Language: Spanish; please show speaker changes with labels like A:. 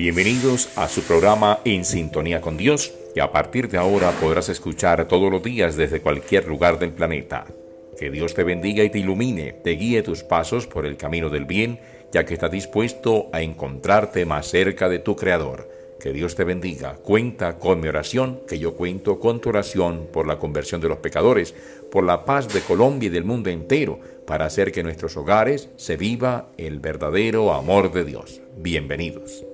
A: Bienvenidos a su programa En Sintonía con Dios, y a partir de ahora podrás escuchar todos los días desde cualquier lugar del planeta. Que Dios te bendiga y te ilumine, te guíe tus pasos por el camino del bien, ya que está dispuesto a encontrarte más cerca de tu Creador. Que Dios te bendiga. Cuenta con mi oración, que yo cuento con tu oración por la conversión de los pecadores, por la paz de Colombia y del mundo entero, para hacer que en nuestros hogares se viva el verdadero amor de Dios. Bienvenidos.